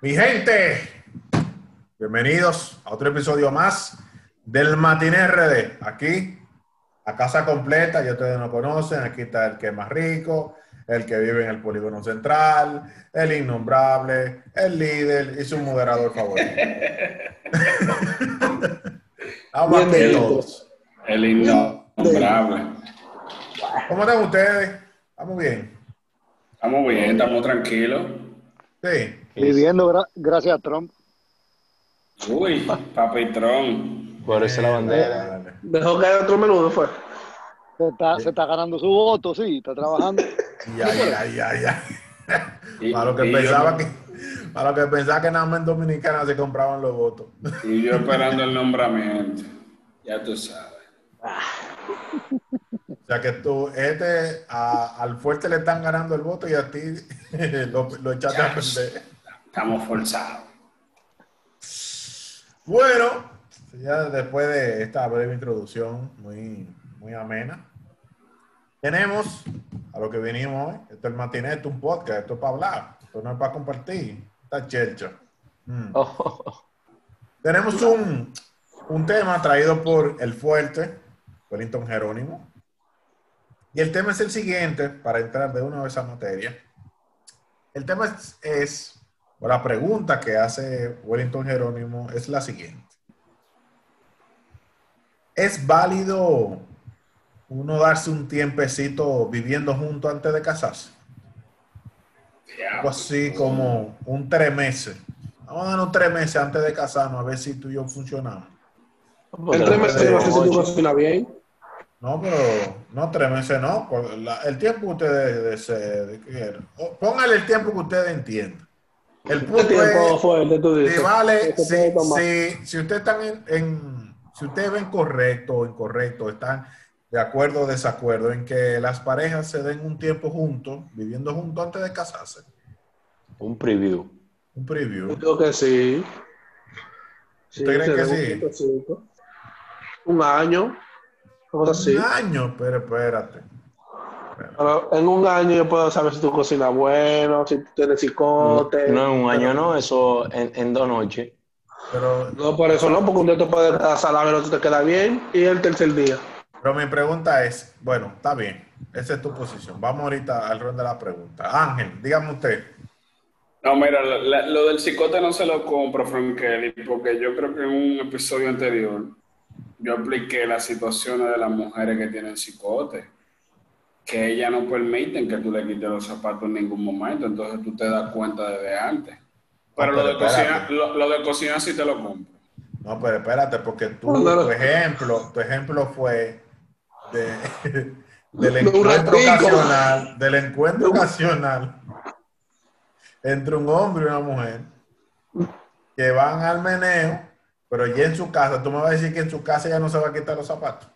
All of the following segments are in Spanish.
Mi gente, bienvenidos a otro episodio más del Matiné RD. Aquí, a casa completa, ya ustedes no conocen, aquí está el que es más rico, el que vive en el polígono central, el innombrable, el líder y su moderador favorito. Vamos aquí todos. El innombrable. ¿Cómo están ustedes? ¿Estamos bien? Estamos bien, estamos tranquilos. Sí. Viviendo gra- gracias a Trump. Uy, papitrón. Por eso la bandera. Dale. Dejó caer otro menudo, fue. Se está, se está ganando su voto, sí, está trabajando. Ya, ya, ya, ya. Y, Para lo que y pensaba yo, que, para lo que pensaba que nada más en Dominicana se compraban los votos. y yo esperando el nombramiento. Ya tú sabes. O sea que tú, este, a- al fuerte le están ganando el voto y a ti lo, lo echaste a perder. Estamos forzados. Bueno, ya después de esta breve introducción muy, muy amena, tenemos a lo que vinimos hoy. Esto es el matiné, esto es un podcast, esto es para hablar, esto no es para compartir. Esta chelcha. Mm. Oh, Tenemos un, un tema traído por el fuerte, Wellington Jerónimo. Y el tema es el siguiente, para entrar de una vez a materia. El tema es, es, o la pregunta que hace Wellington Jerónimo es la siguiente. ¿Es válido uno darse un tiempecito viviendo juntos antes de casarse? Algo así como un tres meses. Vamos a darnos tres meses antes de casarnos a ver si tú y yo funcionamos. El tres meses no sé si tú cocinas bien. No, pero no tres meses, no. por la- el tiempo que ustedes deseen. Póngale el tiempo que ustedes entiendan. El ¿Qué punto es, fuerte tú dices? si vale, puede si, si, si ustedes están en, en- si ustedes ven correcto o incorrecto, están de acuerdo o desacuerdo en que las parejas se den un tiempo juntos, viviendo juntos antes de casarse. un preview. Un preview. Yo digo que sí. ¿Usted cree que sí? un año. Cosas así. Un año, pero espérate. Pero en un año yo puedo saber si tú cocinas bueno, si tú tienes cicote. No en un año, no, eso en, en dos noches. Pero, No, por eso no, porque un día te puedes quedar salado y el otro te queda bien. Y el tercer día. pero mi pregunta es, bueno, está bien, esa es tu posición. Vamos ahorita al ronda de la pregunta. Ángel, dígame usted. No, mira, la- la- lo del cicote no se lo compro, Frank Kelly, porque yo creo que en un episodio anterior yo expliqué las situaciones de las mujeres que tienen cicote, que ellas no permiten que tú le quites los zapatos en ningún momento, entonces tú te das cuenta desde antes. Pero, lo, de cocinar, espérate. lo, lo de cocinar sí te lo compro. No, pero espérate, porque tú, No, no, no. tu ejemplo, tu ejemplo fue de, del encuentro ocasional, del encuentro ocasional entre un hombre y una mujer que van al meneo, pero ya en su casa, tú me vas a decir que en su casa ya no se va a quitar los zapatos.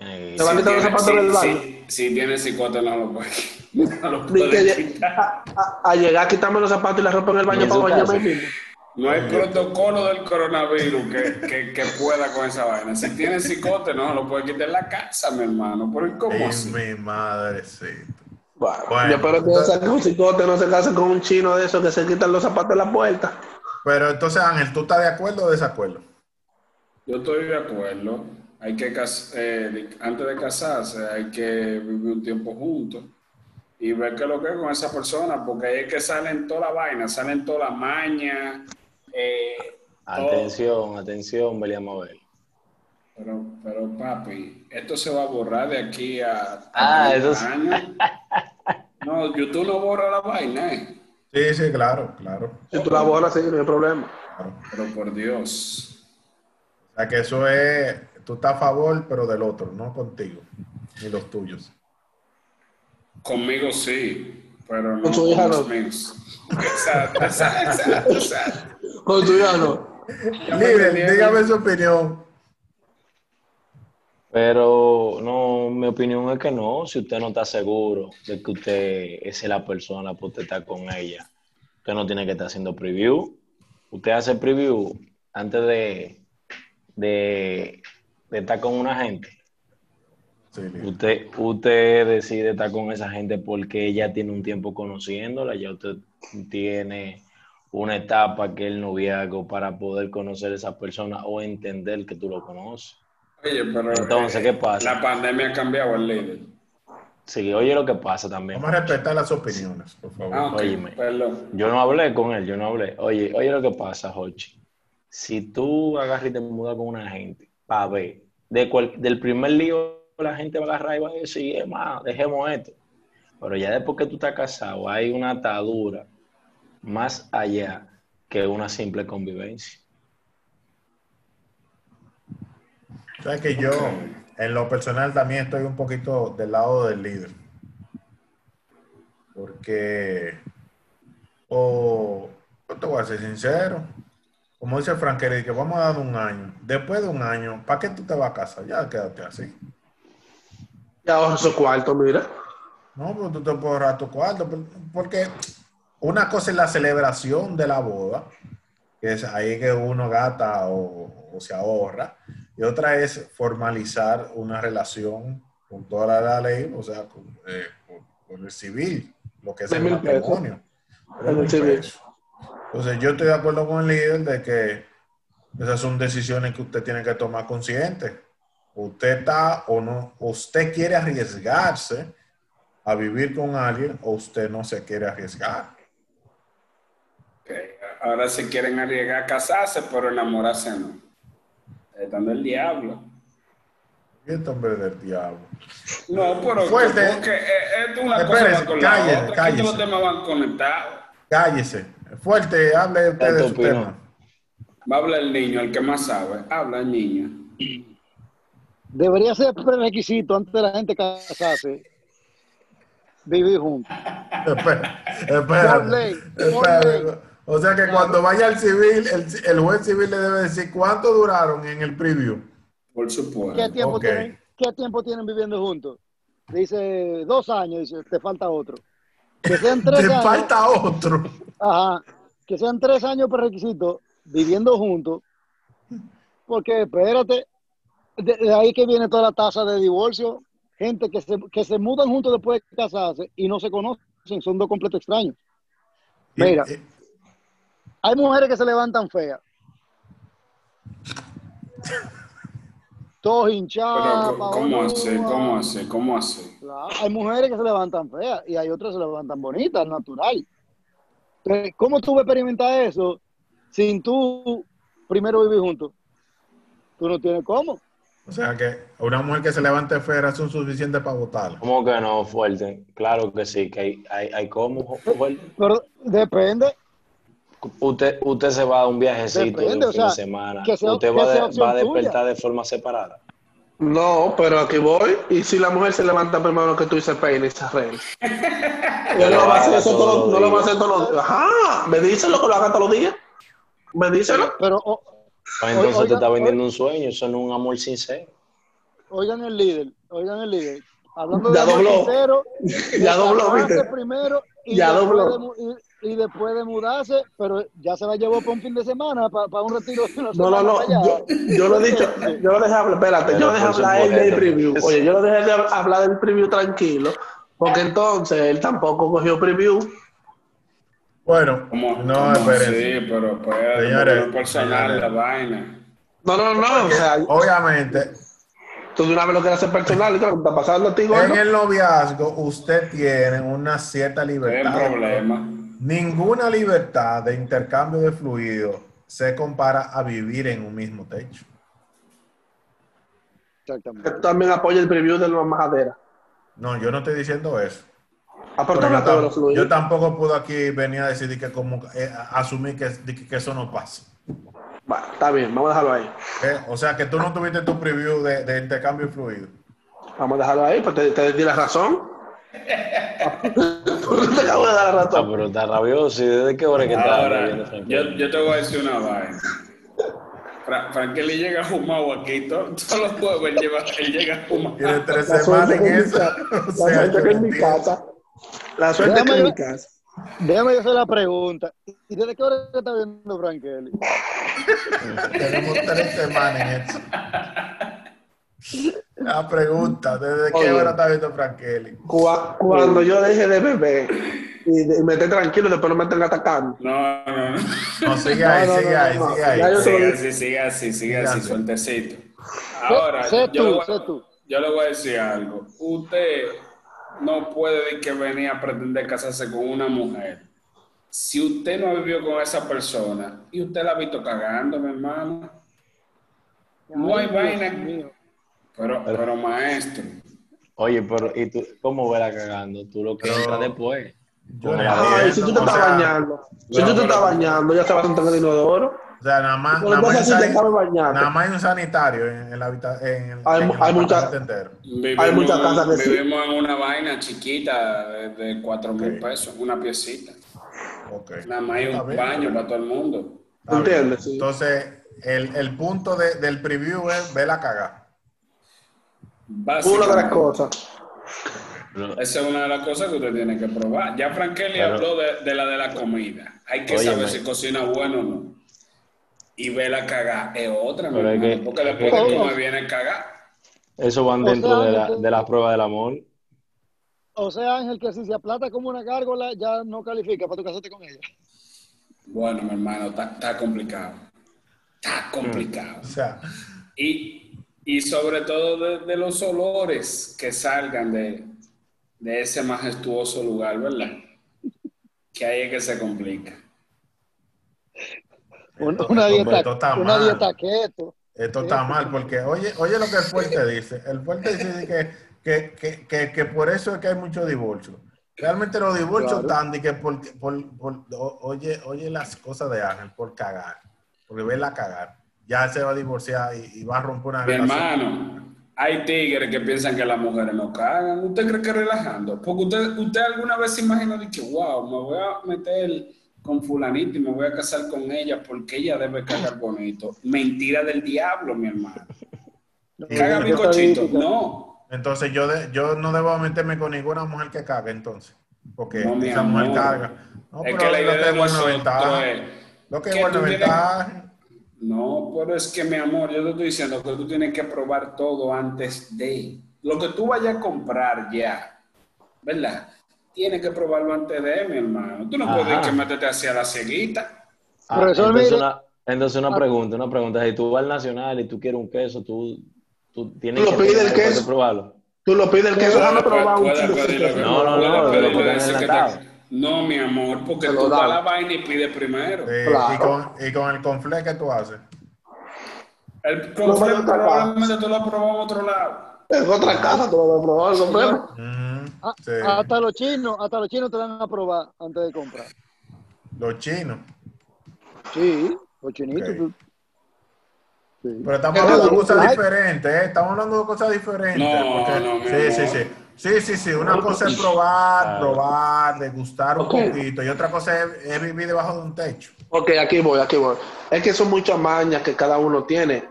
Eh, Te va a quitar los zapatos del baño. si- si tiene cicote no lo puede, no lo Ni puede que lle- quitar. a, a- a llegar a quitarme los zapatos y la ropa en el baño en para bañarme mismo. No hay protocolo del coronavirus que, que, que pueda con esa vaina. Si tiene cicote, no lo puede quitar en la casa, mi hermano. ¿Pero cómo Ay, así? mi madrecita. Bueno, Bueno, yo espero que entonces- ese cicote no se case con un chino de esos que se quitan los zapatos en la puerta. Pero entonces, Ángel, ¿tú estás de acuerdo o desacuerdo? Yo estoy de acuerdo. Hay que cas- eh, antes de casarse, hay que vivir un tiempo juntos y ver qué es lo que es con esa persona, porque ahí es que salen toda la vaina, salen toda la maña. eh, todo. Atención, atención, Belia Mabel. Pero, pero papi, esto se va a borrar de aquí a, a Ah, 30 eso sí. años. No, YouTube no borra la vaina, ¿eh? Sí, sí, claro, claro. Si tú la borras, sí, no hay problema. claro. Pero por Dios. O sea que eso es, tú estás a favor, pero del otro, no contigo, ni los tuyos. Conmigo sí, pero no Con hija los no. míos. Exacto, exacto, exacto. Con tu hija no. Entendieron. dígame su opinión. Pero no, mi opinión es que no. Si usted no está seguro de que usted es la persona para usted estar con ella, usted no tiene que estar haciendo preview. Usted hace preview antes de, de, de estar con una gente. Sí. Usted, usted decide estar con esa gente porque ella tiene un tiempo conociéndola, ya usted tiene una etapa que el noviazgo para poder conocer a esa persona o entender que tú lo conoces. Oye, pero Entonces, ¿qué pasa? la pandemia ha cambiado el líder. Sí, oye lo que pasa también. Vamos a respetar las opiniones, por favor. Ah, Óyeme. perdón. Yo no hablé con él, yo no hablé. Oye, oye lo que pasa, Jochi. Si tú agarras y te mudas con una gente ver, de cual- del primer lío la gente va a agarrar y va a decir, es más, dejemos esto. Pero ya después que tú estás casado, hay una atadura más allá que una simple convivencia. Sabes que yo, en lo personal, también estoy un poquito del lado del líder. Porque, o, yo te voy a ser sincero, como dice Frankelly, que vamos a dar un año. Después de un año, ¿para qué tú te vas a casa? Ya quédate así. Y ahorra su cuarto, mira. No, pero tú te puedes ahorrar tu cuarto. Porque una cosa es la celebración de la boda, que es ahí que uno gasta o, o se ahorra, y otra es formalizar una relación con toda la ley, o sea, con, eh, con- con el civil, lo que es el mil pesos. matrimonio. Entonces, yo estoy de acuerdo con el líder de que esas son decisiones que usted tiene que tomar consciente. Usted está o no, usted quiere arriesgarse a vivir con alguien o usted no se quiere arriesgar. Ok, Ahora se quieren arriesgar a casarse, pero enamorarse no. Están del diablo. Este hombre del diablo. No, pero Fuerte. es una Espérese, cosa con cállese, la otra. cállese. los temas van conectados. Cállese. Fuerte, hable usted de su opinión. tema. Va a hablar el niño, el que más sabe. Habla el niño. Debería ser prerequisito antes de la gente casarse. Vivir juntos. Espera, ley, ley. O sea que cuando vaya al civil, el, el juez civil le debe decir cuánto duraron en el preview. Por ¿Qué supuesto. tiempo, ok. tienen, ¿Qué tiempo tienen viviendo juntos? Dice dos años, dice, te falta otro. Que sean tres Te años. falta otro. Ajá. Que sean tres años prerequisitos viviendo juntos. Porque espérate, de, de ahí que viene toda la tasa de divorcio. Gente que se, que se mudan juntos después de casarse y no se conocen, son dos completos extraños. Mira. Y- y- Hay mujeres que se levantan feas. Todos hinchados. ¿cómo así? ¿Cómo así? ¿Cómo así? Claro, hay mujeres que se levantan feas y hay otras que se levantan bonitas, natural. Entonces, ¿cómo tú vas a experimentar eso sin tú primero vivir juntos? Tú no tienes cómo. O sea que una mujer que se levante fea son suficientes para votarla. ¿Cómo que no, fuerte? Claro que sí, que hay, hay, hay cómo, fuerte. Pero depende. Usted, usted se va a un viajecito Depende, de un o fin sea, de semana. que sea- usted que va, sea de- opción va a tuya. despertar de forma separada. No, pero aquí voy. Y si la mujer se levanta primero que tú y se peina y se arregla. Yo no lo va a hacer eso Todos todo- los no lo va a días. hacer todos los días. Ajá, me que lo haga todos los días. Me díselo. Pero Pues entonces te está vendiendo un sueño, eso no es un amor sincero. oigan el líder, oigan el líder. Hablando Ya de amor dobló. sincero, Ya dobló, primero y, Ya dobló. de y, después de mudarse, pero ya se la llevó para un fin de semana, para, un retiro de una No, no, no. para. Yo, yo lo he dicho. Yo lo dejé hablar. Espérate, yo Pero dejé hablar a él del preview. Oye, yo lo dejé de hablar del preview tranquilo. Porque entonces él tampoco cogió preview. Bueno, ¿Cómo? no, ¿Cómo. Sí, pero pues, Señores, no personal señores. la vaina. No, no, no. O sea, Obviamente, tú de una vez lo quieres hacer personal. ¿Y qué está pasando a ti, en el noviazgo usted tiene una cierta No hay libertad. problema. Ninguna libertad de intercambio de fluidos se compara a vivir en un mismo techo. Exactamente. También apoya el preview de la majadera. No, yo no estoy diciendo eso. Yo, de los tam- fluidos. yo tampoco puedo aquí venir a decir que como eh, asumir que, de que- que eso no pasa. Bueno, está bien, vamos a dejarlo ahí. ¿eh? O sea que tú no tuviste tu preview de, de intercambio de fluidos. Vamos a dejarlo ahí, pues te, te di la razón. te acabo de dar la Ah, razón. pero está rabioso. ¿Y desde qué hora que está Ahora, bebiendo yo, yo te voy a decir una vaina. Fra Frankelly llega fumado aquí. to- Todos los jueves él, lleva- él llega fumado. Tiene tres semanas en eso. La sea, suerte que no mi casa. La suerte que en mi casa. Déjame hacer la pregunta. ¿Y desde qué hora está viendo Frankelly? Tenemos tres semanas en eso. La pregunta, ¿desde qué hora está viendo Frankelly? Cua- Cuando yo dejé de beber y, y me esté tranquilo después no me estén atacando. No, no, no. No, sigue ahí, No, no, sigue ahí, no. sigue ahí. Sigue así, sigue así, sigue así, así. sueltecito. Ahora, sé yo, le tú, voy, sé tú. yo le voy a decir algo. Usted no puede decir que venía a pretender casarse con una mujer. Si usted no vivió con esa persona y usted la ha visto cagando, mi hermano, no hay Ay, vaina. Pero, pero maestro, Oye, pero ¿y tú cómo verás cagando? Tú lo que entras después. Yo Ay, si tú te estás sea, bañando, si tú te estás bañando, ya se va a sentar en el inodoro. O sea, nada más, nada más, te nada más hay un sanitario en, en la habitación. En, el- Hay en el hay mucha- vivimos, Hay muchas casas que sí. vivimos en una vaina chiquita de, de 4 mil pesos, una piecita. Ok. Nada más hay un bien. baño para todo el mundo. ¿Entiendes? Sí. Entonces, el, el punto de- del preview es ver la cagada. Una de las cosas. Esa es una de las cosas que usted tiene que probar. Ya Frankeli Claro. habló de, de la de la comida. Hay que saber si cocina bueno o no. Y ver la cagada es otra, mi Pero es hermano, que- porque después tú me vienes a cagar. Eso van O dentro sea, de, la, de las pruebas del amor. O sea, Ángel, que si se aplata como una gárgola, ya no califica para tu casarte con ella. Bueno, mi hermano, está, está complicado. Está complicado. O sea, Y, y sobre todo de, de los olores que salgan de, de ese majestuoso lugar, ¿verdad? Que ahí es que se complica. Esto- una dieta, esto está una mal. dieta keto. esto está mal porque, oye, oye lo que el fuerte dice. El fuerte dice que, que, que, que, que por eso es que hay muchos divorcios. Realmente los divorcios Claro. están de que por, por, por- oye, oye las cosas de Ángel por cagar, porque verla cagar. Ya se va a divorciar y, y va a romper una Mi relación. hermano, hay tigres que piensan que las mujeres no cagan. ¿Usted cree que relajando? Porque usted, usted alguna vez se imaginó de que, wow, me voy a meter con fulanito y me voy a casar con ella porque ella debe cagar bonito. Mentira del diablo, mi hermano. Caga mi cochito. No. Entonces yo, de- yo no debo meterme con ninguna mujer que cague entonces. Porque No, esa mujer caga. No, es pero que la lo idea que de es buena ventaja. es Lo que es buena ventaja. No, pero es que, mi amor, yo te estoy diciendo que tú tienes que probar todo antes de. Lo que tú vayas a comprar ya, ¿verdad? Tienes que probarlo antes de, mi hermano. Tú no Ajá. puedes que meterte hacia la cieguita. Ah, entonces, una, entonces una pregunta, una pregunta. Si tú vas al Nacional y tú quieres un queso, tú, tú tienes Tú lo que pides el queso. probarlo. Tú lo pides el queso, déjame probar un lo queso. No, no, no, de lo pedir que No, mi amor, porque tú dan. la vaina y pides primero. Claro. y, con, y con el conflé que tú haces. El conflicto no, probablemente tú lo has probado en otro lado. En otra casa tú lo vas a probar, comprendo. Ujú, Ah, sí. Hasta los chinos, hasta los chinos te dan a probar antes de comprar. Los chinos. Sí, los chinitos. Ok. tú- Sí. Pero estamos hablando de cosas diferentes, ¿eh? Estamos hablando de cosas diferentes. No, porque- no, sí, sí, sí. Sí, sí, sí. Una cosa es probar, Claro. probar, degustar un poquito. Y otra cosa es, es vivir debajo de un techo. Ok, aquí voy, aquí voy. Es que son muchas mañas que cada uno tiene.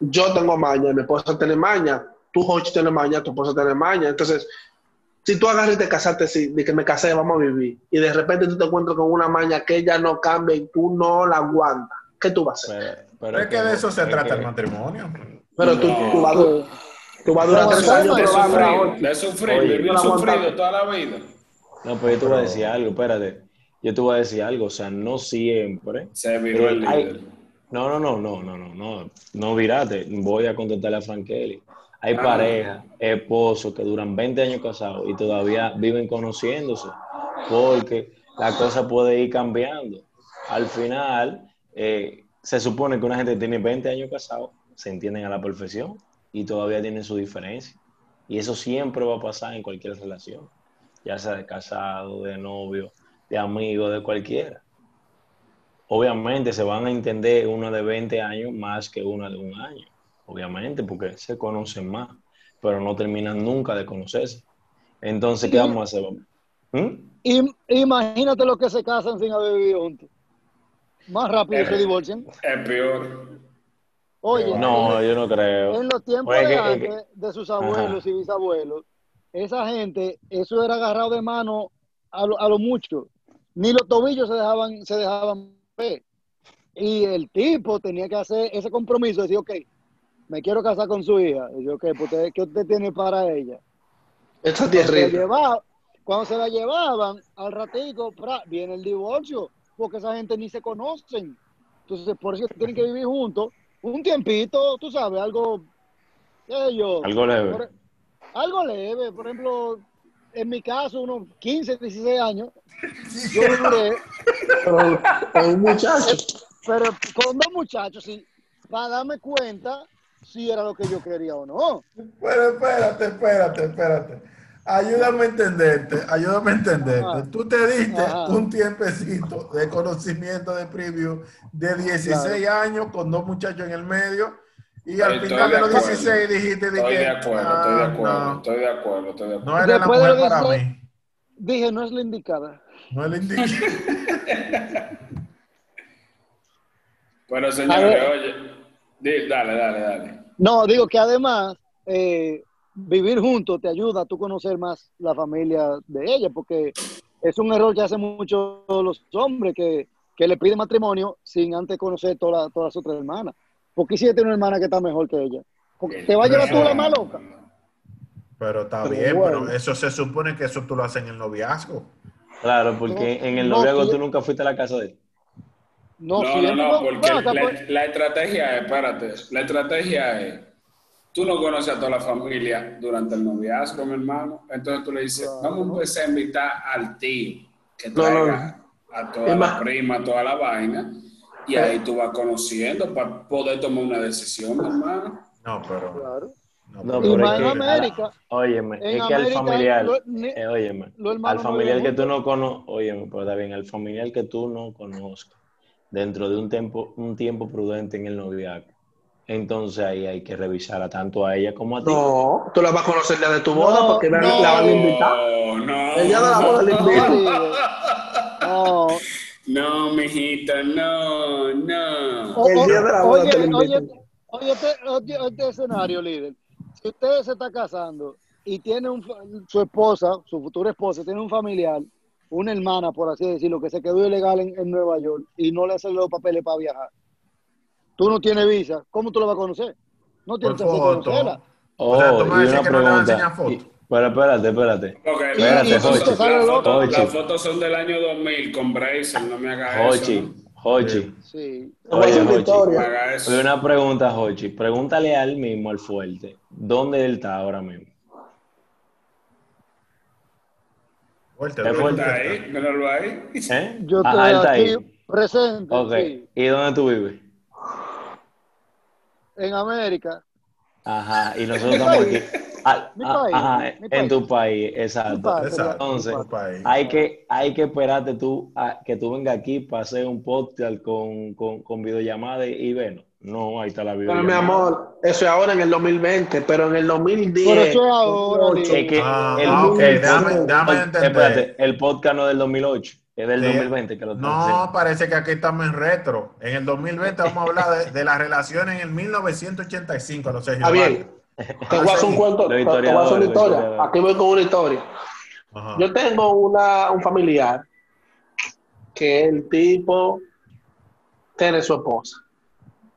Yo tengo maña, mi esposa tiene maña, tú, Jochi, tienes maña, tu esposa tiene maña. Entonces, si tú agarras y te casaste, sí, de que me casé, vamos a vivir, y de repente tú te encuentras con una maña que ella no cambia y tú no la aguantas, ¿qué tú vas a hacer? Pero, es que de eso se trata que- el matrimonio. Pero tú, No. tú, vas, a tú vas a durar No, tres no, años no, De sufrir, de sufrir, Oye, vivir sufrido toda la vida. No, pues yo te voy a Pero- decir algo, espérate. Yo te voy a decir algo, o sea, no siempre. Se viró Pero el hay- líder. No, no, no, no, no, no, no, no virate. Voy a contestarle a Frankeli. Hay Ah. parejas, esposos que duran 20 años casados y todavía viven conociéndose, porque la cosa puede ir cambiando. Al final, eh, se supone que una gente tiene 20 años casado, se entienden a la perfección y todavía tienen su diferencia. Y eso siempre va a pasar en cualquier relación, ya sea de casado, de novio, de amigo, de cualquiera. Obviamente se van a entender una de 20 años más que una de un año, obviamente, porque se conocen más, pero no terminan nunca de conocerse. Entonces, ¿qué vamos a hacer? ¿Mm? Im- imagínate los que se casan sin haber vivido juntos. Más rápido Eh. se divorcian. Es peor. Oye, No, en, yo no creo. en los tiempos Pues es de que- es que- antes, de sus abuelos Ajá. y bisabuelos, esa gente, eso era agarrado de mano a lo, a lo mucho. Ni los tobillos se dejaban, se dejaban ver. Y el tipo tenía que hacer ese compromiso, decir, ok, me quiero casar con su hija. Y yo, ok, pues ¿qué usted tiene para ella? Se tierrita. llevaba, cuando se la llevaban, al ratico, pra, viene el divorcio, porque esa gente ni se conocen. Entonces, por eso tienen que vivir juntos un tiempito, tú sabes, algo, qué yo, Algo leve. por- algo leve, por ejemplo, en mi caso, unos 15, 16 años, yo duré, Pero, pero un muchacho. pero con dos muchachos, sí, para darme cuenta si era lo que yo quería o no. Bueno, espérate, espérate, espérate. Ayúdame a entenderte, ayúdame a entenderte. Ajá. Tú te diste Ajá. un tiempecito de conocimiento de preview de 16 años con dos muchachos en el medio y al Estoy final de de los acuerdo. 16 dijiste de Estoy que de acuerdo, estoy de "Ah, acuerdo, no, estoy de acuerdo, estoy de acuerdo. no eres la Después mujer para 16 mí. Dije, no es la indicada. No es la indicación. Pero A señores, oye, dale, dale, dale. No, digo que además eh, vivir juntos te ayuda a tú conocer más la familia de ella, porque es un error que hacen muchos los hombres que, que le piden matrimonio sin antes conocer toda todas las otras hermanas. Porque si ella tiene una hermana que está mejor que ella. Porque te va a llevar tú la más loca. Pero está Pero bien, bueno. pero eso se supone que eso tú lo haces en el noviazgo. Claro, porque No, en el no, noviazgo tú nunca fuiste a la casa de él. No, No, no, porque la, la estrategia es, espérate, la estrategia es, tú no conoces a toda la familia durante el noviazgo, mi hermano, entonces tú le dices, Claro. vamos a empezar a invitar al tío que No, no, traiga a toda Es la más- prima, toda la vaina, y ahí tú vas conociendo para poder tomar una decisión, mi hermano. No, pero. claro. No, pero- es que, América. óyeme, es que al familiar, lo- ni- eh, óyeme, al familiar que tú no conoces, óyeme, pero está bien, al familiar que tú no conozcas, dentro de un tiempo, un tiempo prudente en el noviazgo, entonces ahí hay que revisarla tanto a ella como a ti. No, tú la vas a conocer día de tu boda No, porque la, no. la van a invitar. No, no. El día de la boda le No, invitan. líder. No. No, mijita, no, no. O- El día de la boda oye, lo oye, oye, este, oye, este escenario, líder. Si usted se está casando y tiene un, su esposa, su futura esposa, tiene un familiar, una hermana, por así decirlo, que se quedó ilegal en, en Nueva York y no le hacen los papeles para viajar. Tú no tienes visa, ¿cómo tú la vas a conocer? No tienes foto. conocerla. Oh, O sea, tú me y vas a decir una que no le vas a pregunta. enseñar fotos. y- pero espérate, espérate. Ok, Y- Espérate, y las fotos, son del año 2000 con Bracer, no me hagas eso. Hochi, ¿no? Hochi. Sí. Oye, una Jochi. No eso. Una pregunta, Hochi. Pregúntale a él mismo, al fuerte, ¿dónde él está ahora mismo? Fuerte, Es fuerte. Está ahí, ahí. ¿Eh? Yo estoy Ajá, él está aquí ahí. presente Ok. sí, ¿Y dónde tú vives? En América. Ajá. Y nosotros estamos aquí. Ah, Mi ah, país, ajá, mi en país. tu país, exacto. País, Entonces, tu país. Hay que, hay que esperarte tú a que tú vengas aquí para hacer un podcast con, con, con videollamada y, bueno, no, ahí está la Pero videollamada. mi amor, eso es ahora en el 2020, pero en el 2010. Pero eso es ahora, 2008, Es que Ah, el, ah, ok, el déjame entender. espérate, el podcast no es del 2008, es del Sí. 2020 que lo No, haciendo. parece que aquí estamos en retro. En el 2020 vamos a hablar de, de la relación en el 1985, no sé. Está bien. Te voy a hacer un cuento, Los te, voy a hacer una historia. Aquí voy con una historia. Ajá. Yo tengo una, un familiar que el tipo tiene su esposa.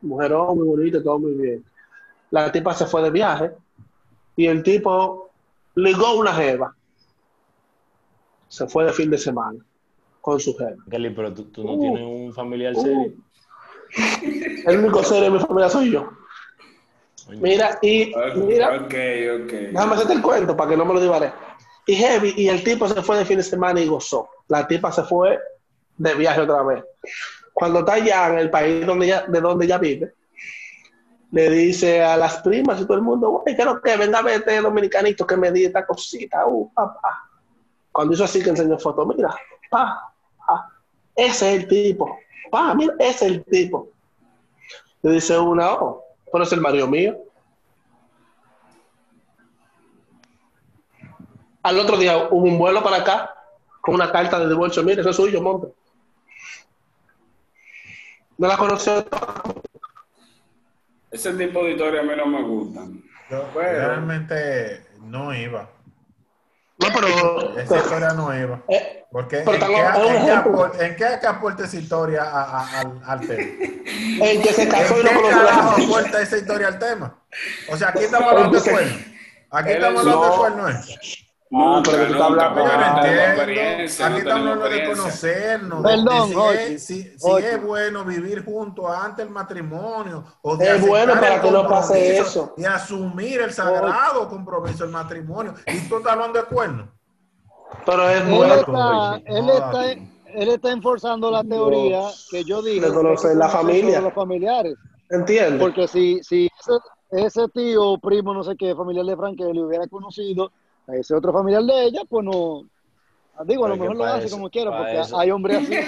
Mujerón, muy bonita, todo muy bien. La tipa se fue de viaje y el tipo ligó una jeva. Se fue de fin de semana con su jeva. Kelly, pero tú, tú no Uh. tienes un familiar Uh. serio. El único ser de mi familia soy yo. Mira, y Ok, mira, ok, ok. Déjame hacerte el cuento para que no me lo divaré. Y Heavy, y el tipo se fue de fin de semana y gozó. La tipa se fue de viaje otra vez. Cuando está allá en el país donde ella, de donde ella vive, le dice a las primas y todo el mundo, güey, quiero que venga a ver este dominicanito que me di esta cosita. Uh, pa, pa". Cuando hizo así que enseñó foto, mira, pa, ese es el tipo. Pa, mira, ese es el tipo. Le dice una, oh, pero es el marido mío. Al otro día hubo un vuelo para acá con una carta de divorcio. Mire, eso es suyo, monte. No la conoció. Ese tipo de historia a mí no me gustan. Yo Pero- realmente no iba. No, pero. Esa historia no iba. eh, Porque Pero ¿en, qué, en qué aporta, ¿en qué aporta esa historia a- a- al, al tema? el que se ¿En casó y no qué carajo aporta esa historia al tema? O sea, aquí estamos hablando de cuerno. Aquí estamos es- hablando de no. cuerno. ¿eh? Nunca, pero tú estás hablando- no no entiendo. experiencia, Aquí no estamos hablando de conocernos. de- Perdón, de si, si, si es bueno vivir juntos antes del matrimonio. O de Es bueno para que no pase eso. Y asumir el sagrado compromiso del matrimonio. Y tú estás hablando de cuernos. Pero es Él bueno. está, él está, él está enforzando la teoría que yo dije. De la familia. los familiares. ¿Entiendes? Porque si, si ese, ese tío o primo, no sé qué, familiar de Frankelly hubiera conocido a ese otro familiar de ella, pues no. Digo, a lo mejor lo hace eso- como quiera, porque eso. hay hombres así.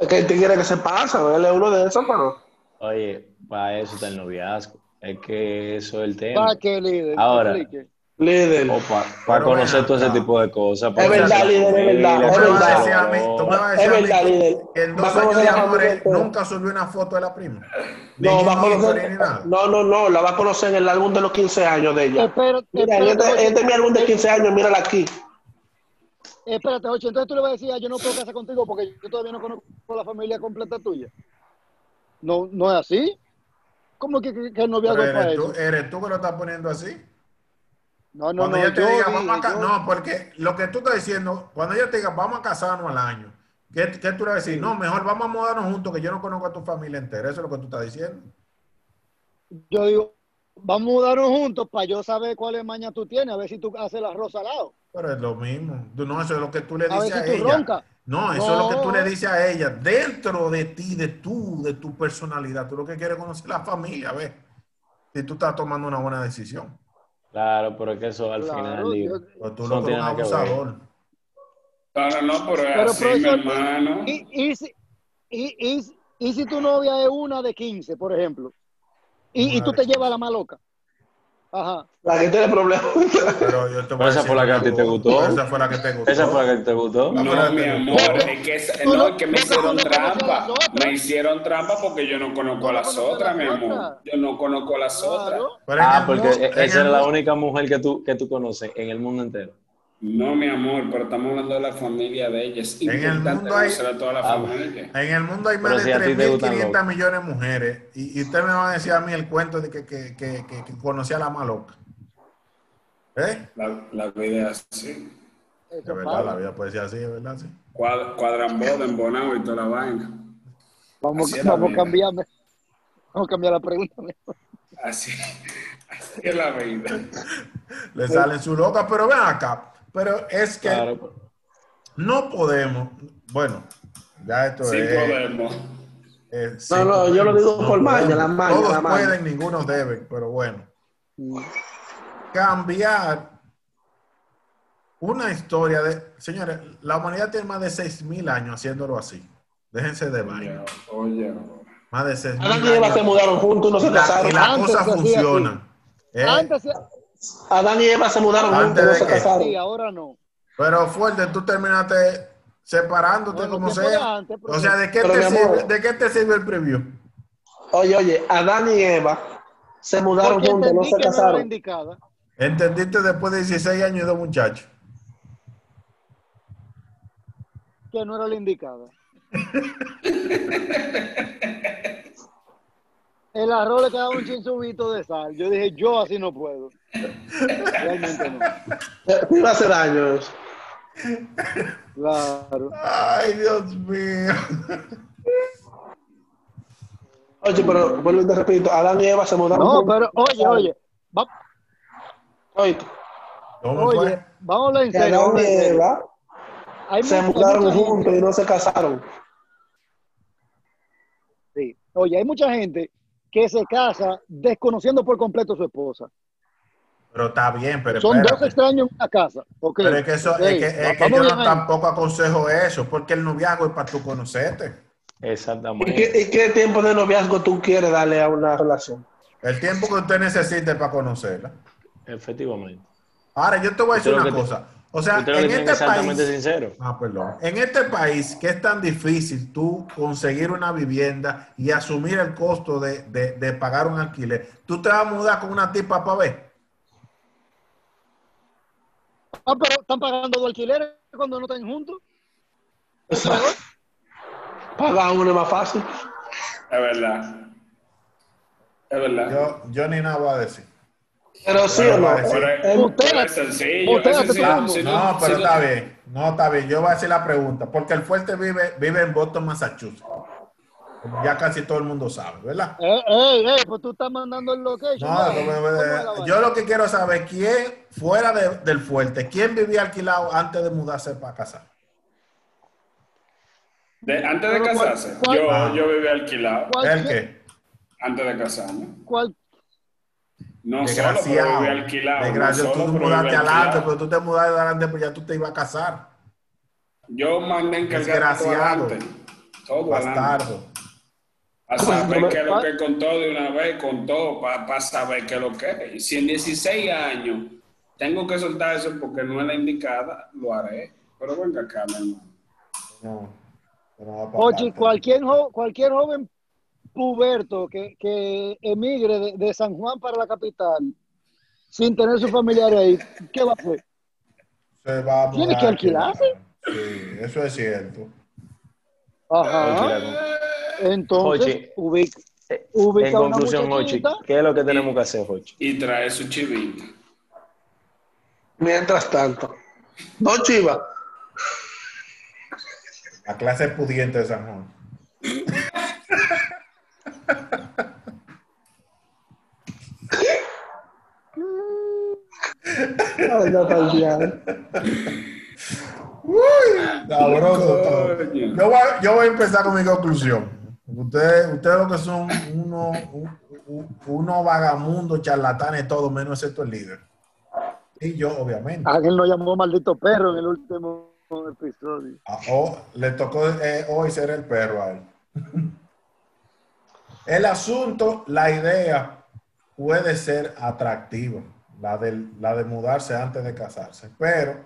Es que el tigre que se pasa, él es uno de esos, pero. Oye, para eso está el noviazgo. Es que eso es el tema. ¿Para qué líder? Ahora. Explique. Líder. O para conocer todo ese tipo de cosas. Es verdad, líder, es verdad, es verdad. tú me vas a decir líder. que en dos años de amores nunca subió una foto de la prima. No, va a conocer. No, no, no, la va a conocer en el álbum de los 15 años de ella. Espérate, Mira, este, este es mi álbum de 15 años, mírala aquí. Espérate, Ochi, entonces tú le vas a decir, ah, yo no puedo casar contigo porque yo todavía no conozco la familia completa tuya. No, no es así. ¿Cómo que, que, que el noviazgo Pero es para eres eso? tú, eres tú que lo estás poniendo así. No, no, Cuando no. ella te yo diga, dije, vamos a ca- yo- No, porque lo que tú estás diciendo, cuando ella te diga, vamos a casarnos al año, ¿qué, qué tú le vas a decir? No, mejor vamos a mudarnos juntos, que yo no conozco a tu familia entera. Eso es lo que tú estás diciendo. yo digo, vamos a mudarnos juntos para yo saber cuáles mañas tú tienes, a ver si tú haces el arroz salado. Pero es lo mismo. No, eso es lo que tú le A ver dices a, si tú ella. No, eso es lo que tú le dices a ella. Dentro de ti, de tú, de tu personalidad. Tú lo que quieres es conocer la familia, a ver. Si tú estás tomando una buena decisión. Claro, pero es que eso al Claro, final digo, tú lo no tiene nada que ver. abusador. No, pero es Pero, así, mi profesor, hermano. Y, y, si, y, y- y si tu novia es una de 15, por ejemplo, y, tú te 15. llevas la más loca. Ajá. La que tiene problemas. Pero yo te voy esa decir fue la que a ti te gustó. Esa fue la que te gustó. esa fue la que te gustó. No, No, mi amor, es que, es- no, no- es que me hicieron trampa. Me hicieron trampa porque yo no conozco a las otras, mi amor. Yo no conozco a las otras. Ah, porque esa era la única mujer que tú, que tú conoces en el mundo entero. No, mi amor, pero estamos hablando de la familia de ella. Es En el mundo hay- a toda la Ah, familia. En el mundo hay más de te gustan 3.500 locos. millones de mujeres y, y usted me va a decir a mí el cuento de que, que, que, que, que conocía a la más loca. ¿Eh? La, la vida es así. De Eso verdad, la vida puede ser así, de verdad, sí. Cuad- Cuadramboda, embonado y toda la vaina. Vamos, es vamos a vida. cambiar. Vamos a cambiar la pregunta. mejor. Así, así es la vida. Le salen su loca, pero ven acá. Pero es que Claro. no podemos. Bueno, ya esto Sí es. podemos. eh, sí No, no, podemos, yo lo digo por podemos. maña, la maña, Todos la maña. pueden, ninguno deben, pero bueno. Cambiar una historia de. Señores, la humanidad tiene más de 6.000 años haciéndolo así. Déjense de vaina. Oye, oye. Más de 6.000 Adán y Eva se años. mudaron juntos no se Y la, casaron. y la Antes cosa funciona. ¿eh? Antes Adán y Eva se mudaron Antes juntos no de se que- casaron. sí, ahora no. Pero fuerte, tú terminaste separándote Bueno, como sea. antes, pero- o sea, ¿de qué, Pero, te amor. sirve, ¿de qué te sirve el preview? Oye, oye, Adán y Eva se mudaron Porque juntos, no se que no era la casaron. indicada. ¿Entendiste después de 16 años y dos muchachos? Que no era la indicada. El arroz le quedaba un chinsubito de sal. Yo dije, yo así no puedo. Realmente no. Iba a hacer daño eso. Claro. Ay, Dios mío. Oye, pero vuelvo y te repito, Adán y Eva se mudaron No, pero oye, oye. va- Oye, ¿Cómo oye, fue? vamos a hablar en serio. Adán y. Eva Hay se mudaron juntos y no se casaron. sí. Oye, hay mucha gente que se casa desconociendo por completo a su esposa. Pero está bien, pero Son dos extraños en una casa. ok. Pero es que, eso, es que, es que vamos yo no tampoco aconsejo eso, porque el noviazgo es para tú conocerte. ¿Y Exactamente. qué, y qué tiempo de noviazgo tú quieres darle a una relación? El tiempo que usted necesite para conocerla. Efectivamente. Ahora, yo te voy a decir una cosa. O sea, en este país... sincero. Ah, perdón. En este país que es tan difícil tú conseguir una vivienda y asumir el costo de, de- de pagar un alquiler, tú te vas a mudar con una tipa para ver. Ah, pero están pagando dos alquileres cuando no están juntos. Pagar uno es más fácil. Es verdad. Es verdad. Yo, yo ni nada voy a decir. Pero sí Pero o no. va a decir- Pero es- Eh, Usted- pero es sencillo, usted es hace sencillo. trampo. Si No, pero está bien. No, está bien. Yo voy a hacer la pregunta. Porque el fuerte vive, vive en Boston, Massachusetts. Ya casi todo el mundo sabe, ¿verdad? Eh, ey, ey, pues tú estás mandando el location. No, ¿no? no me- ¿Cómo es la vaina? yo lo que quiero saber quién, fuera de- del fuerte, quién vivía alquilado antes de mudarse para casar. de- antes de cuál- casarse, cuál- yo, Ah. yo vivía alquilado. ¿El qué? Antes de casarme. cual- No solo, pero Desgraciado. vivía alquilado. Desgraciado. no Tú solo, te mudaste adelante, pero tú te mudaste adelante, pues ya tú te ibas a casar. Yo mandé encargar todo Desgraciado. adelante. Todo adelante. Bastardo. A saber qué es lo que contó de una vez, contó para saber qué es lo que es. Y si en 16 años tengo que soltar eso porque no es la indicada, lo haré. Pero venga acá, mi hermano. No, no pa' Oye, cualquier, jo- cualquier joven puberto que, que emigre de, de San Juan para la capital sin tener su familiar ahí, ¿qué va a hacer? Se va a ¿Tiene que alquilarse? Sí, eso es cierto. Ajá. Entonces, Oye, ubica, Eh, ubica En conclusión, Hochi, muchachita. ¿qué es lo que tenemos que hacer, Hochi? Y trae su chivita. Mientras tanto. Dos chivas. La clase pudiente de San Juan. No, todo. Coño. Yo voy, a, yo voy a empezar con mi conclusión. Ustedes, ustedes lo que son unos uno, uno vagamundos, charlatanes, todo menos excepto el líder. Y yo, obviamente. Ángel nos llamó maldito perro en el último episodio. Ah, oh, le tocó eh, hoy ser el perro a él. El asunto, la idea puede ser atractiva, la de, mudarse antes de casarse, pero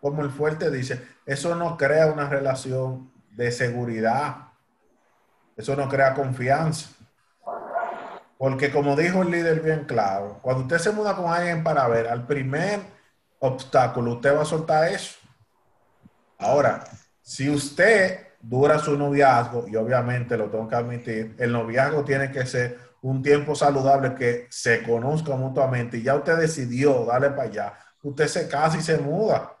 como el fuerte dice, eso no crea una relación de seguridad, eso no crea confianza. Porque como dijo el líder bien claro, cuando usted se muda con alguien para ver, al primer obstáculo usted va a soltar eso. Ahora, si usted dura su noviazgo, y obviamente lo tengo que admitir, el noviazgo tiene que ser un tiempo saludable que se conozca mutuamente y ya usted decidió darle para allá, usted se casa y se muda.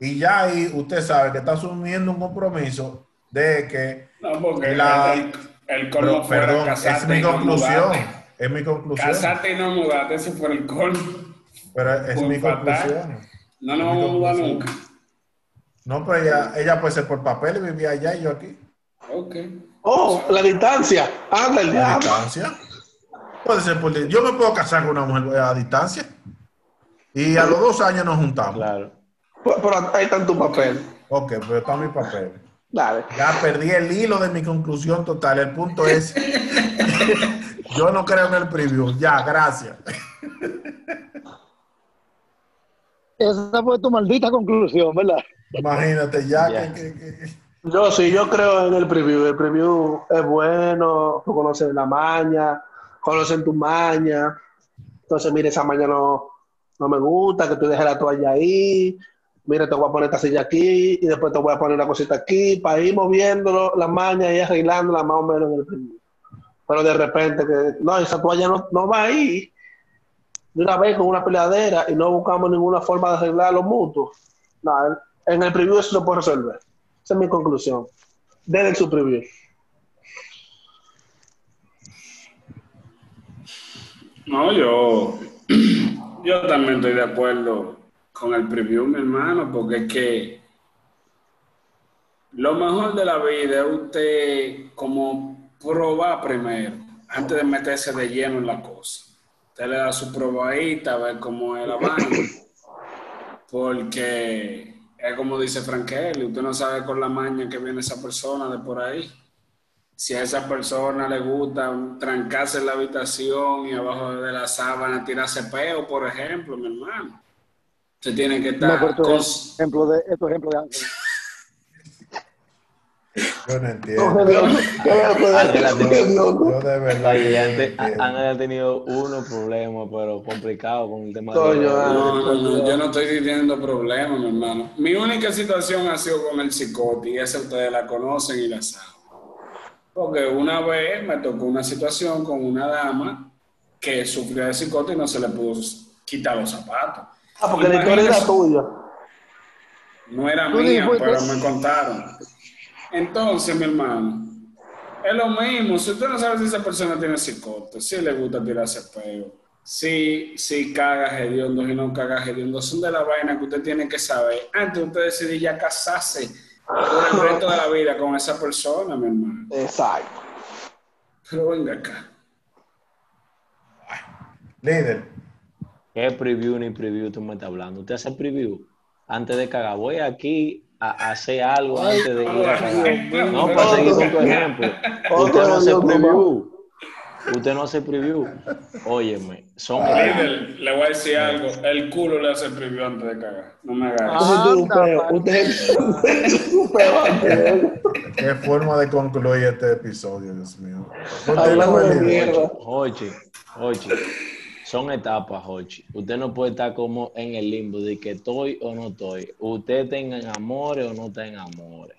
Y ya ahí usted sabe que está asumiendo un compromiso de que, No, porque La- el, el pero, colmo fuera perdón, es mi no conclusión, mudarte. es mi conclusión, Casarte y no mudarte, ese fuera el colmo. pero es mi fatal. conclusión. No nos vamos a mudar nunca. No, pero ella, ella puede ser por papel y vivía allá y yo aquí. Ok. Oh, la distancia. Anda el A diablo. distancia. Puede ser por Yo me puedo casar con una mujer a distancia. Y a los dos años nos juntamos. Claro. Pero pero ahí está en tu papel. Ok, pero está mi papel. Dale. Ya perdí el hilo de mi conclusión total. El punto es, yo no creo en el preview. Ya, gracias. Esa fue tu maldita conclusión, ¿verdad? Imagínate, ya Ya. que, que- que- Yo sí, yo creo en el preview. El preview es bueno, tú conoces la maña, conocen tu maña. Entonces, mire, esa maña no, no me gusta, que tú dejes la toalla ahí. Mire, te voy a poner esta silla aquí y después te voy a poner una cosita aquí para ir moviéndolo, las mañas y arreglándola más o menos en el preview. Pero de repente, que no, esa toalla no, no va ahí. De una vez con una peleadera y no buscamos ninguna forma de arreglar los mutuos. No, en el preview eso se puede resolver. Esa es mi conclusión. Desde su preview. No, yo, yo también estoy de acuerdo con el preview, mi hermano, porque es que lo mejor de la vida es usted como probar primero, antes de meterse de lleno en la cosa. Usted le da su probadita, a ver cómo es la vaina. Porque es como dice Frankel, usted no sabe con la maña que viene esa persona de por ahí si a esa persona le gusta trancarse en la habitación y abajo de la sábana tirarse peo, por ejemplo, mi hermano. Usted tiene que No, estar con- ejemplo de, esto es ejemplo de. Yo no entiendo. Yo de verdad. Ángel ha tenido unos problemas, pero complicados con el tema de... No, no, no, yo no estoy teniendo problemas, mi hermano. Mi única situación ha sido con el psicote y esa ustedes la conocen y la saben. Porque una vez me tocó una situación con una dama que sufría de psicote y no se le pudo quitar los zapatos. Ah, porque la historia era tuya. No era mía, pero me contaron. Entonces, mi hermano, es lo mismo. Si usted no sabe si esa persona tiene psicote, si le gusta tirarse peo, si, si caga hediondo, si no caga hediondo, son de la vaina que usted tiene que saber antes de usted decidir ya casarse por el resto de la vida con esa persona, mi hermano. Exacto. Pero venga acá. Líder, ¿Qué preview ni preview tú me estás hablando? Usted hace preview antes de cagar. Voy aquí a, a hacer algo Ay, antes de ir a cagar. No, para seguir con tu ejemplo. Usted no hace preview. Usted no hace preview. Óyeme, son. Líder, le voy a decir algo. El culo le hace preview antes de cagar. No me hagas eso. Usted es un peo. qué forma de concluir este episodio, Dios mío. Hablando de mierda. Jochi, Jochi, son etapas, Jochi. Usted no puede estar como en el limbo de que estoy o no estoy. Usted tenga en amores o no está en amores.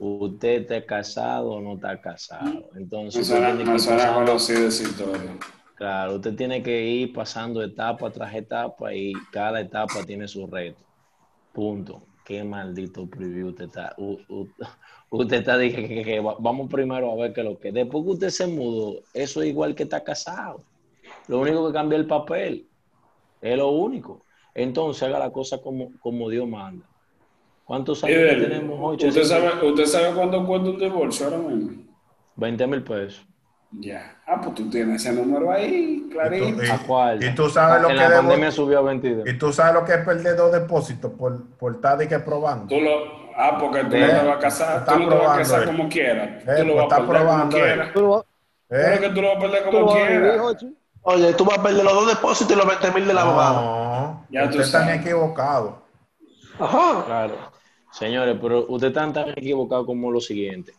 Usted está casado o no está casado. Entonces, usted me ir suena pasando- historia. Claro, usted tiene que ir pasando etapa tras etapa y cada etapa tiene su reto. Punto. Qué maldito preview usted está. u- u- usted está dije que, que- que va- vamos primero a ver qué es lo que. Después que usted se mudó, eso es igual que está casado. Lo único que cambia el papel. Es lo único. Entonces haga la cosa como, como Dios manda. ¿Cuántos años tenemos? Ocho, ¿usted sabe, ¿Usted sabe cuánto cuesta un divorcio ahora mismo? 20 mil pesos. Ya. Ah, pues tú tienes ese número ahí, clarito. Y- ¿A cuál? y tú sabes lo en que la debo- pandemia subió a 22. Y tú sabes lo que es perder dos depósitos por, por estar de que probando. Tú lo, ah, porque tú Eh, no te vas a casar, está tú no te vas a probando, casar eh. como quieras. Eh, tú lo pues vas está a perder como probando, eh. quieras. Tú lo, ¿Eh? que tú lo vas a perder como quieras. Oye, tú vas a perder los dos depósitos y los 20 mil del abogado. No, Ya tú ustedes están equivocados. Ajá. Claro. Señores, pero usted está tan equivocado como lo siguiente.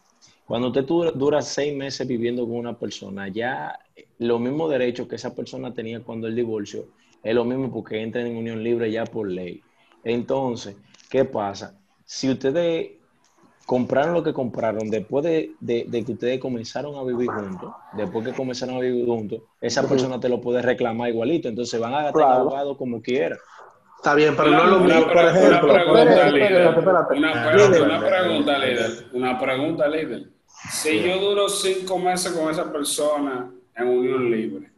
Cuando usted dura, dura seis meses viviendo con una persona, ya los mismos derechos que esa persona tenía cuando el divorcio es lo mismo porque entra en unión libre ya por ley. Entonces, ¿qué pasa? Si ustedes compraron lo que compraron después de, de- de que ustedes comenzaron a vivir juntos, después que comenzaron a vivir juntos, esa persona te lo puede reclamar igualito. Entonces van a gastar Claro. abogado como quiera. Está bien, pero Una, no lo una mismo, por ejemplo. una pregunta, líder. espérate, espérate. Una, Ah, espérate, líder. una pregunta, líder. Una pregunta, líder. Si yo duro cinco meses con esa persona en unión libre,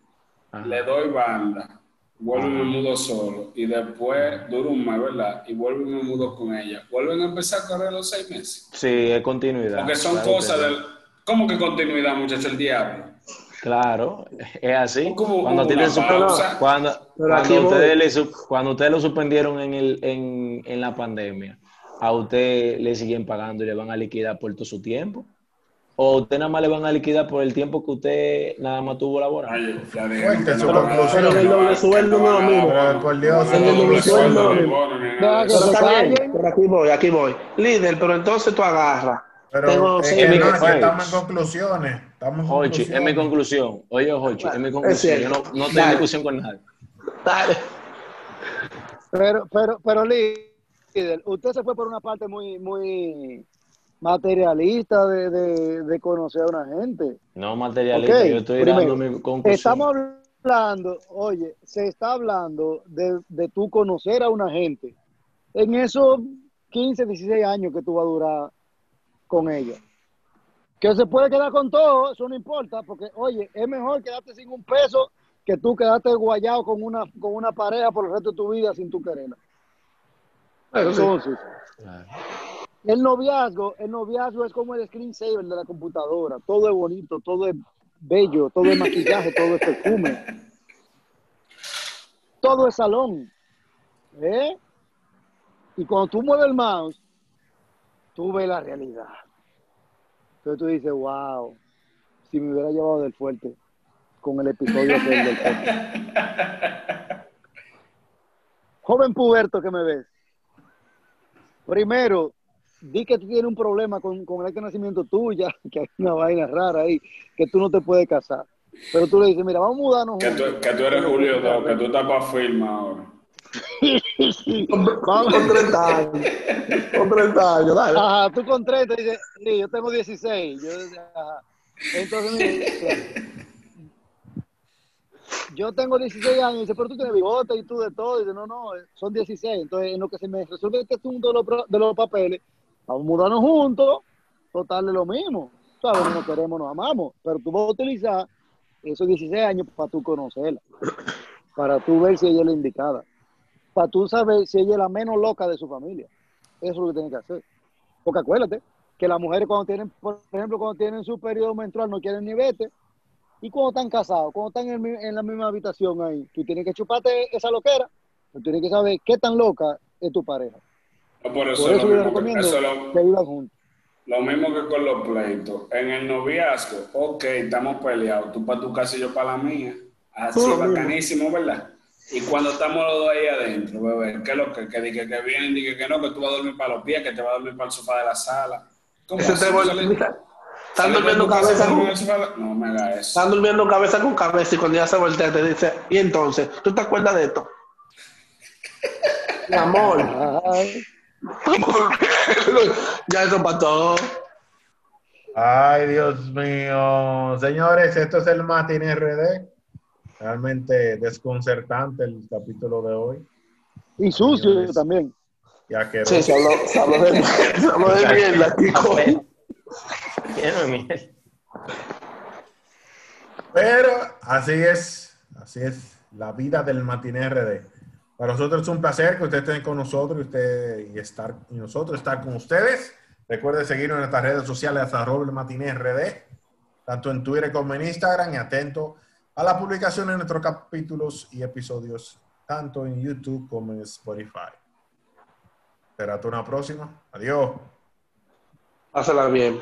Ajá. le doy banda, vuelvo y me mudo solo, y después duro un mes, ¿verdad? Y vuelvo y me mudo con ella. ¿Vuelven a empezar a correr los seis meses? Sí, es continuidad. Porque son Claro cosas sí. del... ¿Cómo que continuidad, muchacho? El diablo. Claro, es así. Como- cuando, como pausa. cuando, cuando ustedes le su- cuando ustedes lo suspendieron en, el, en, en la pandemia, a usted le siguen pagando y le van a liquidar por todo su tiempo. O usted nada más le van a liquidar por el tiempo que usted nada más tuvo laboral. Ay, ya dije, Fuerte su conclusión. que El doble sueldo no es lo van a- mismo. Pero, por Dios, el doble sueldo no. Pero pero aquí voy, aquí voy. Líder, pero entonces tú agarras. Pero Tengo es seis que no, meses. es que estamos en conclusiones. Estamos en Jochi, es mi conclusión. Oye, Jochi, es mi conclusión. Yo no, no estoy Dale. en discusión con nadie. Dale. Pero, pero, pero líder, usted se fue por una parte muy, muy materialista de, de, de conocer a una gente. No materialista, yo estoy primero, dando mi conclusión. Estamos hablando, oye, se está hablando de, de tú conocer a una gente en esos 15, 16 años que tú vas a durar con ella. Que se puede quedar con todo, eso no importa, porque, oye, es mejor quedarte sin un peso que tú quedarte guayado con una, con una pareja por el resto de tu vida sin tu quererla. Eso sí. El noviazgo, el noviazgo es como el screensaver de la computadora. Todo es bonito, todo es bello, todo es maquillaje, todo es perfume. Todo es salón. ¿Eh? Y cuando tú mueves el mouse, tú ves la realidad. Entonces tú dices, wow, si me hubiera llevado del fuerte con el episodio del. Joven puberto que me ves. Primero, di que tú tienes un problema con, con el acta de nacimiento tuya, que hay una vaina rara ahí, que tú no te puedes casar. Pero tú le dices, mira, vamos a mudarnos Que tú, que tú eres Julio 2, que tú estás para firma ahora. Vamos. Con 30 años. Con 30 años, dale. Ajá, tú con 30 dices, sí, yo tengo 16. Yo, ajá. Entonces, mira, yo tengo 16 años, y dice, pero tú tienes bigote y tú de todo, y dice, no, no, son 16, entonces en lo que se me resuelve este asunto de los, de los papeles, vamos a mudarnos juntos, total de lo mismo, sabes, no nos queremos, nos amamos, pero tú vas a utilizar esos 16 años para tú conocerla, para tú ver si ella es la indicada, para tú saber si ella es la menos loca de su familia, eso es lo que tienes que hacer, porque acuérdate que las mujeres cuando tienen, por ejemplo, cuando tienen su periodo menstrual no quieren ni vete, y cuando están casados, cuando están en, en la misma habitación ahí, tú tienes que chuparte esa loquera, tú tienes que saber qué tan loca es tu pareja. No, Por eso, Por eso lo, yo que, eso lo- que vivan juntos. lo mismo que con los pleitos. En el noviazgo, ok, estamos peleados, tú para tu casa y yo para la mía. Así, mismo. bacanísimo, ¿verdad? Y cuando estamos los dos ahí adentro, bebé, ¿qué es lo que, que, dije que vienen? Dije que no, que tú vas a dormir para los pies, que te vas a dormir para el sofá de la sala. ¿Cómo Ese te ¿Tú vuelve- Están durmiendo cabeza con, No me eso. están durmiendo cabeza con cabeza y cuando ya se voltea te dice, y entonces, ¿tú te acuerdas de esto? Mi amor. Ya eso pasó. Ay, Dios mío. Señores, esto es el Matin RD. Realmente desconcertante el capítulo de hoy. y sucio Señores. también. Y asqueroso. Sí, se habló, se habló de, se habló de mierda, chico. Lleno de miel. Pero así es, así es la vida del Matiné RD. Para nosotros es un placer que ustedes estén con nosotros y, usted, y, estar, y nosotros estar con ustedes. Recuerden seguirnos en nuestras redes sociales, arroba el Matiné RD, tanto en Twitter como en Instagram y atento a la publicación de nuestros capítulos y episodios, tanto en YouTube como en Spotify. Será hasta una próxima. Adiós. Pásala bien.